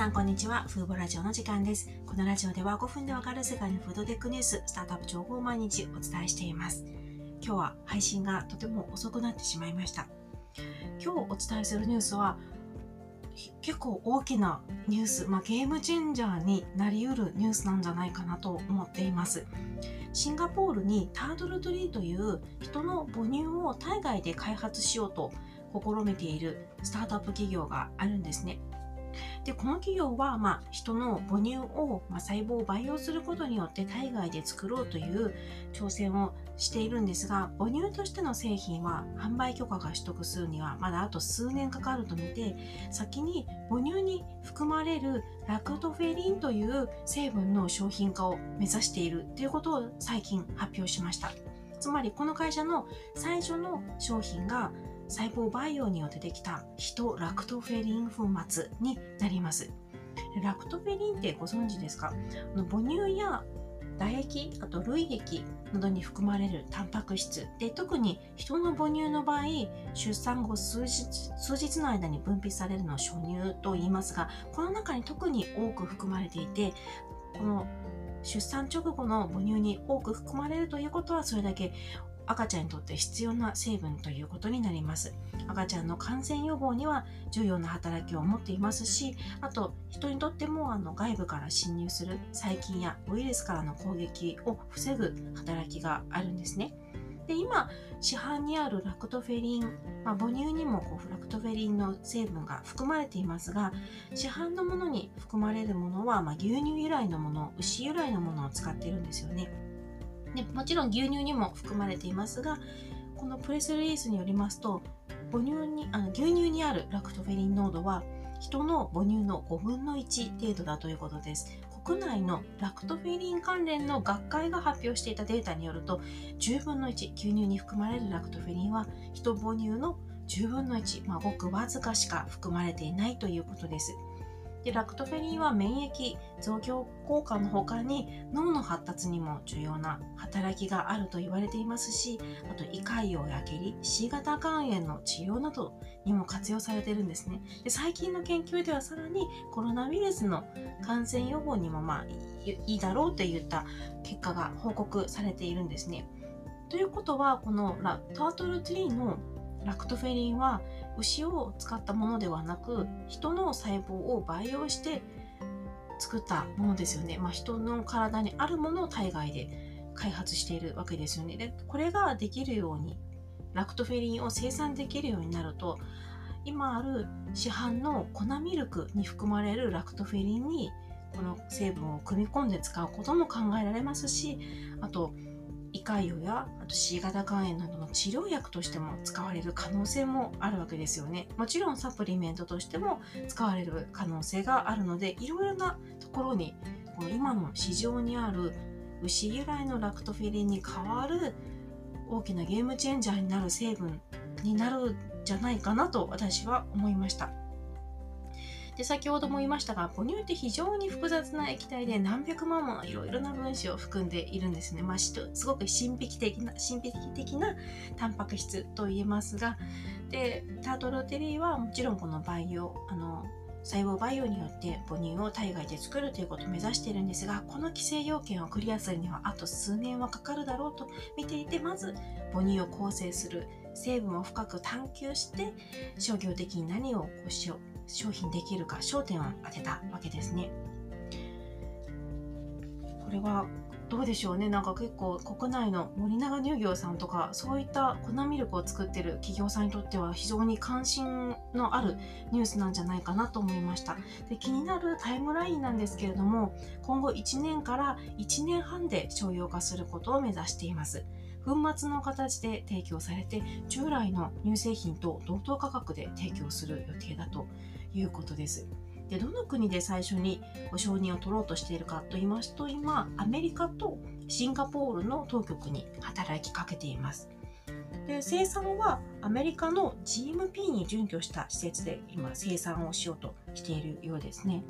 さんこんにちは。フーボラジオの時間です。このラジオでは5分でわかる世界のフードテックニュース、スタートアップ情報を毎日お伝えしています。今日は配信がとても遅くなってしまいました。今日お伝えするニュースは結構大きなニュース、まあ、ゲームチェンジャーになりうるニュースなんじゃないかなと思っています。シンガポールにタートルトリーという人の母乳を体外で開発しようと試みているスタートアップ企業があるんですね。でこの企業は、まあ、人の母乳を、まあ、細胞を培養することによって体外で作ろうという挑戦をしているんですが母乳としての製品は販売許可が取得するにはまだあと数年かかると見て先に母乳に含まれるラクトフェリンという成分の商品化を目指しているということを最近発表しました。つまりこの会社の最初の商品が細胞培養によってできたヒトラクトフェリン粉末になります。ラクトフェリンってご存知ですか？母乳や唾液、あと類液などに含まれるタンパク質で特に人の母乳の場合出産後数日数日の間に分泌されるのを初乳と言いますがこの中に特に多く含まれていてこの出産直後の母乳に多く含まれるということはそれだけ赤ちゃんにとって必要な成分ということになります。赤ちゃんの感染予防には重要な働きを持っていますしあと人にとってもあの外部から侵入する細菌やウイルスからの攻撃を防ぐ働きがあるんですね。で今市販にあるラクトフェリン、まあ、母乳にもこうラクトフェリンの成分が含まれていますが市販のものに含まれるものは、まあ、牛乳由来のもの牛由来のものを使っているんですよね。でもちろん牛乳にも含まれていますがこのプレスリリースによりますと母乳にあの牛乳にあるラクトフェリン濃度は人の母乳の5分の1程度だということです。国内のラクトフェリン関連の学会が発表していたデータによると10分の1牛乳に含まれるラクトフェリンは人母乳の10分の1、まあ、ごくわずかしか含まれていないということです。でラクトフェリンは免疫増強効果の他に脳の発達にも重要な働きがあると言われていますしあと胃潰瘍や下痢 C 型肝炎の治療などにも活用されているんですね。で最近の研究ではさらにコロナウイルスの感染予防にもまあいいだろうといった結果が報告されているんですね。ということはこのラタートルツリーのラクトフェリンは牛を使ったものではなく人の細胞を培養して作ったものですよね。まあ、人の体にあるものを体外で開発しているわけですよね。でこれができるようにラクトフェリンを生産できるようになると今ある市販の粉ミルクに含まれるラクトフェリンにこの成分を組み込んで使うことも考えられますしあと胃潰瘍やあと C 型肝炎などの治療薬としても使われる可能性もあるわけですよねもちろんサプリメントとしても使われる可能性があるのでいろいろなところにこの今の市場にある牛由来のラクトフェリンに代わる大きなゲームチェンジャーになる成分になるんじゃないかなと私は思いました。で先ほども言いましたが母乳って非常に複雑な液体で何百万ものいろいろな分子を含んでいるんですね、まあ、すごく神秘的な神秘的なタンパク質と言えますがでタートルテリーはもちろんこの培養あの細胞培養によって母乳を体外で作るということを目指しているんですがこの規制要件をクリアするにはあと数年はかかるだろうと見ていてまず母乳を構成する成分を深く探求して商業的に何をこうしよう商品できるか焦点を当てたわけですね。これはどうでしょうね。なんか結構国内の森永乳業さんとかそういった粉ミルクを作ってる企業さんにとっては非常に関心のあるニュースなんじゃないかなと思いました。で気になるタイムラインなんですけれども今後1年から1年半で商用化することを目指しています。粉末の形で提供されて従来の乳製品と同等価格で提供する予定だということです。でどの国で最初に承認を取ろうとしているかと言いますと今アメリカとシンガポールの当局に働きかけています。で生産はアメリカの GMP に準拠した施設で今生産をしようとしているようですね。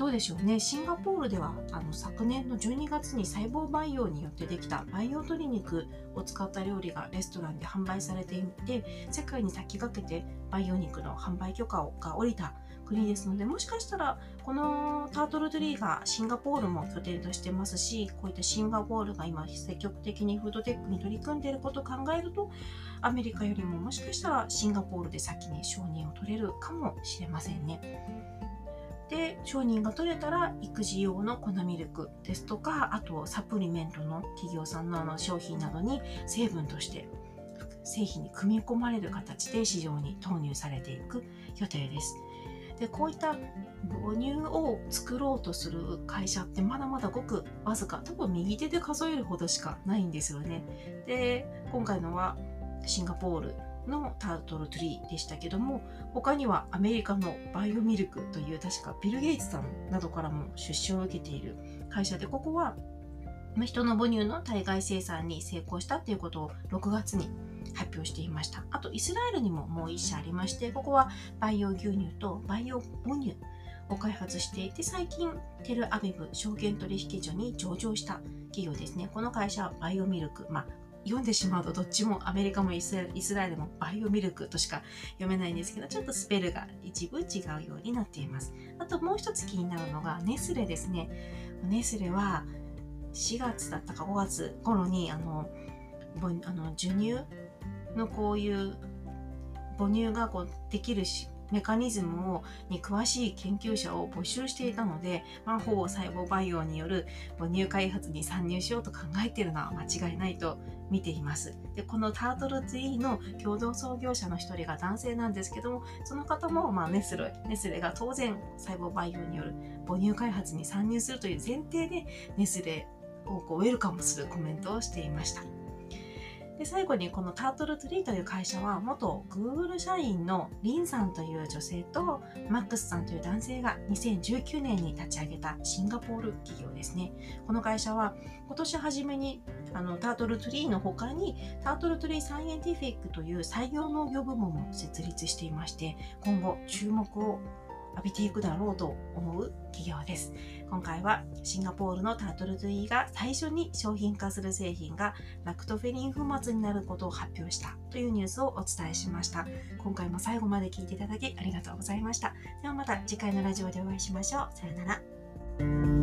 どうでしょうねシンガポールではあの昨年の12月に細胞培養によってできた培養鶏肉を使った料理がレストランで販売されていて世界に先駆けて培養肉の販売許可が下りた国ですのでもしかしたらこのタートルトリーがシンガポールも拠点としてますしこういったシンガポールが今積極的にフードテックに取り組んでいることを考えるとアメリカよりももしかしたらシンガポールで先に承認を取れるかもしれませんね。で承認が取れたら育児用の粉ミルクですとかあとサプリメントの企業さんのあの商品などに成分として製品に組み込まれる形で市場に投入されていく予定です。でこういった母乳を作ろうとする会社ってまだまだごくわずか多分右手で数えるほどしかないんですよね。で今回のはシンガポールのタートルトリーでしたけども他にはアメリカのバイオミルクという確かビル・ゲイツさんなどからも出資を受けている会社でここは人の母乳の体外生産に成功したということを6月に発表していました。あとイスラエルにももう1社ありましてここは培養牛乳と培養母乳を開発していて最近テルアビブ証券取引所に上場した企業ですね。この会社はバイオミルク、まあ、読んでしまうとどっちもアメリカもイスラエルもバイオミルクとしか読めないんですけどちょっとスペルが一部違うようになっています。あともう一つ気になるのがネスレですね。ネスレは4月だったか5月頃にあのあの授乳のこういう母乳がこうできるしメカニズムをに詳しい研究者を募集していたので、まあ、ほぼ細胞培養による母乳開発に参入しようと考えているのは間違いないと見ています。でこのタートルツイーの共同創業者の一人が男性なんですけどもその方も、まあ、ネスレネスレが当然細胞培養による母乳開発に参入するという前提でネスレをこうウェルカムするコメントをしていました。で最後にこのタートルトリーという会社は元 Google 社員のリンさんという女性とマックスさんという男性が2019年に立ち上げたシンガポール企業ですね。この会社は今年初めにあのタートルトリーの他にタートルトリーサイエンティフィックという採用農業部門も設立していまして今後注目を浴びていくだろうと思う企業です。今回はシンガポールのタートルトゥイが最初に商品化する製品がラクトフェリン粉末になることを発表したというニュースをお伝えしました。今回も最後まで聞いていただきありがとうございました。ではまた次回のラジオでお会いしましょう。さよなら。